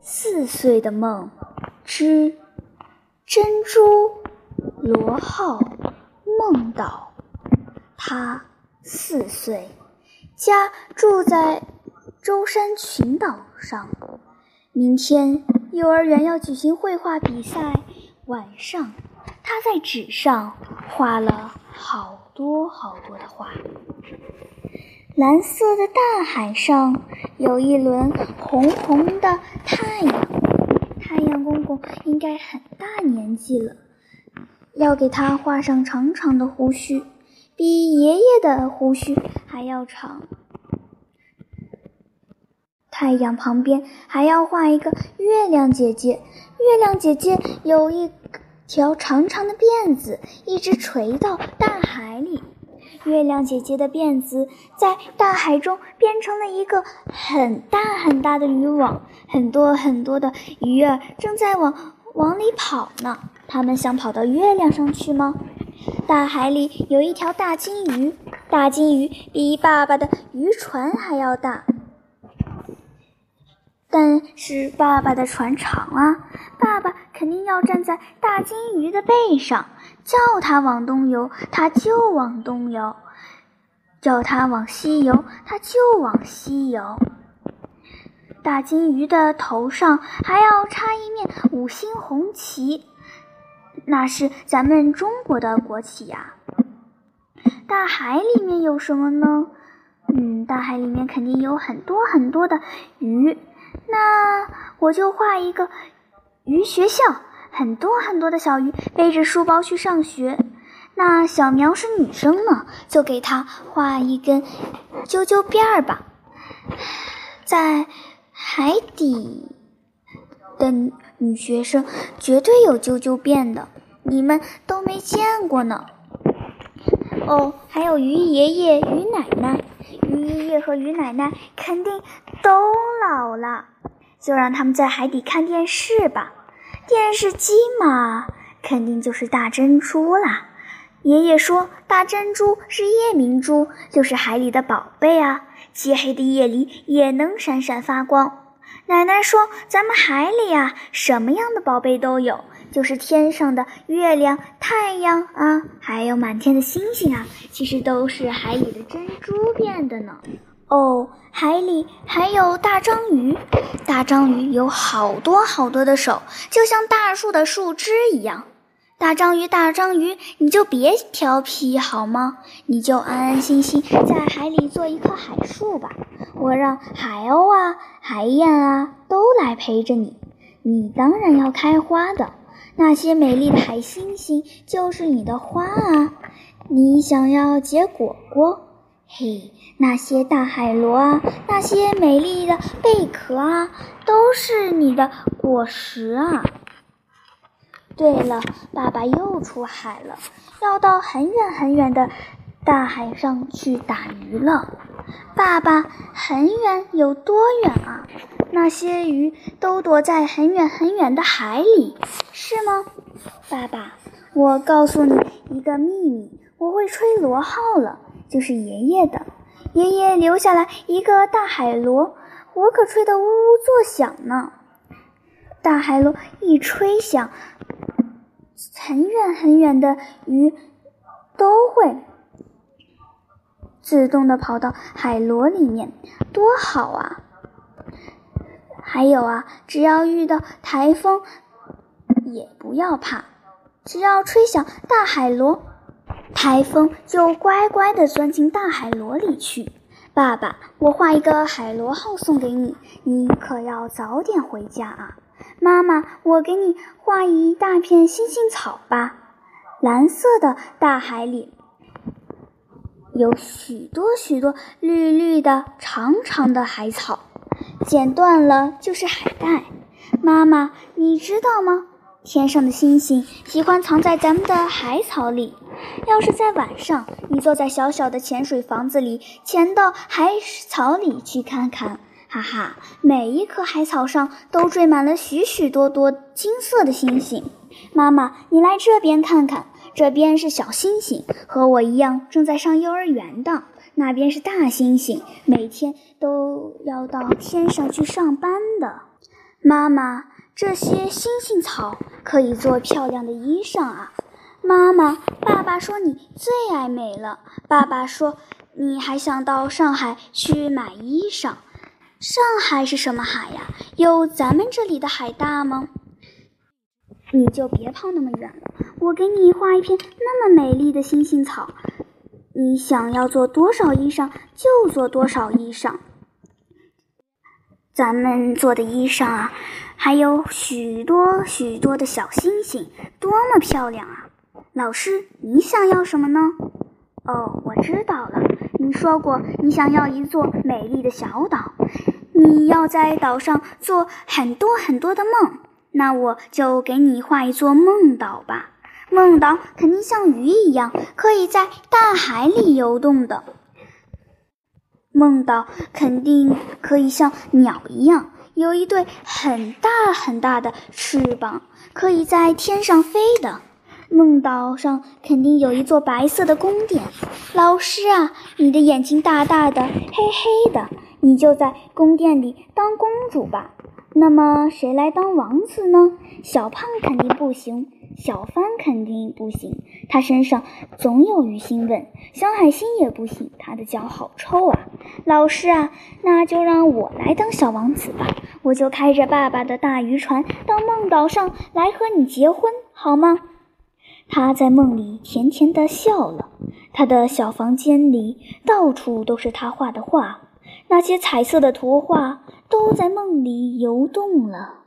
四岁的梦之珍珠罗浩梦岛。他四岁，家住在舟山群岛上。明天幼儿园要举行绘画比赛，晚上他在纸上画了好多好多的画。蓝色的大海上有一轮红红的太阳，太阳公公应该很大年纪了，要给他画上长长的胡须，比爷爷的胡须还要长。太阳旁边还要画一个月亮姐姐，月亮姐姐有一条长长的辫子，一直垂到大海里。月亮姐姐的辫子在大海中变成了一个很大很大的渔网，很多很多的鱼儿正在往往里跑呢。它们想跑到月亮上去吗？大海里有一条大金鱼，大金鱼比爸爸的渔船还要大，但是爸爸的船长啊，爸爸肯定要站在大金鱼的背上。叫它往东游，它就往东游；叫它往西游，它就往西游。大金鱼的头上还要插一面五星红旗，那是咱们中国的国旗呀。大海里面有什么呢？嗯，大海里面肯定有很多很多的鱼。那我就画一个鱼学校。很多很多的小鱼背着书包去上学，那小苗是女生呢，就给她画一根啾啾辫儿吧。在海底的女学生绝对有啾啾辫的，你们都没见过呢。哦，还有鱼爷爷、鱼奶奶，鱼爷爷和鱼奶奶肯定都老了，就让他们在海底看电视吧。电视机嘛，肯定就是大珍珠啦。爷爷说，大珍珠是夜明珠，就是海里的宝贝啊，漆黑的夜里也能闪闪发光。奶奶说，咱们海里啊，什么样的宝贝都有，就是天上的月亮、太阳啊，还有满天的星星啊，其实都是海里的珍珠变的呢。哦，海里还有大章鱼，大章鱼有好多好多的手，就像大树的树枝一样。大章鱼，大章鱼，你就别调皮好吗？你就安安心心在海里做一棵海树吧。我让海鸥啊、海燕啊都来陪着你，你当然要开花的。那些美丽的海星星就是你的花啊，你想要结果果。嘿，那些大海螺啊，那些美丽的贝壳啊，都是你的果实啊。对了，爸爸又出海了，要到很远很远的大海上去打鱼了。爸爸，很远有多远啊？那些鱼都躲在很远很远的海里，是吗？爸爸，我告诉你一个秘密，我会吹螺号了。就是爷爷的，爷爷留下来一个大海螺，我可吹得呜呜作响呢。大海螺一吹响，很远很远的鱼都会自动的跑到海螺里面，多好啊！还有啊，只要遇到台风，也不要怕，只要吹响大海螺。台风就乖乖地钻进大海螺里去。爸爸，我画一个海螺号送给你，你可要早点回家啊。妈妈，我给你画一大片星星草吧。蓝色的大海里有许多许多绿绿的长长的海草，剪断了就是海带。妈妈，你知道吗？天上的星星喜欢藏在咱们的海草里。要是在晚上，你坐在小小的潜水房子里，潜到海草里去看看，哈哈，每一棵海草上都缀满了许许多多金色的星星。妈妈，你来这边看看，这边是小星星，和我一样正在上幼儿园的；那边是大星星，每天都要到天上去上班的。妈妈，这些星星草可以做漂亮的衣裳啊！妈妈，爸爸说你最爱美了。爸爸说你还想到上海去买衣裳。上海是什么海呀？有咱们这里的海大吗？你就别跑那么远了，我给你画一片那么美丽的星星草，你想要做多少衣裳就做多少衣裳。咱们做的衣裳啊，还有许多许多的小星星，多么漂亮啊！老师，你想要什么呢？哦，我知道了，你说过你想要一座美丽的小岛，你要在岛上做很多很多的梦，那我就给你画一座梦岛吧。梦岛肯定像鱼一样，可以在大海里游动的。梦岛肯定可以像鸟一样，有一对很大很大的翅膀，可以在天上飞的。梦岛上肯定有一座白色的宫殿。老师啊，你的眼睛大大的，黑黑的，你就在宫殿里当公主吧。那么谁来当王子呢？小胖肯定不行。小帆肯定不行，他身上总有鱼腥味。小海星也不行，他的脚好臭啊！老师啊，那就让我来当小王子吧，我就开着爸爸的大渔船到梦岛上来和你结婚，好吗？他在梦里甜甜地笑了。他的小房间里到处都是他画的画，那些彩色的图画都在梦里游动了。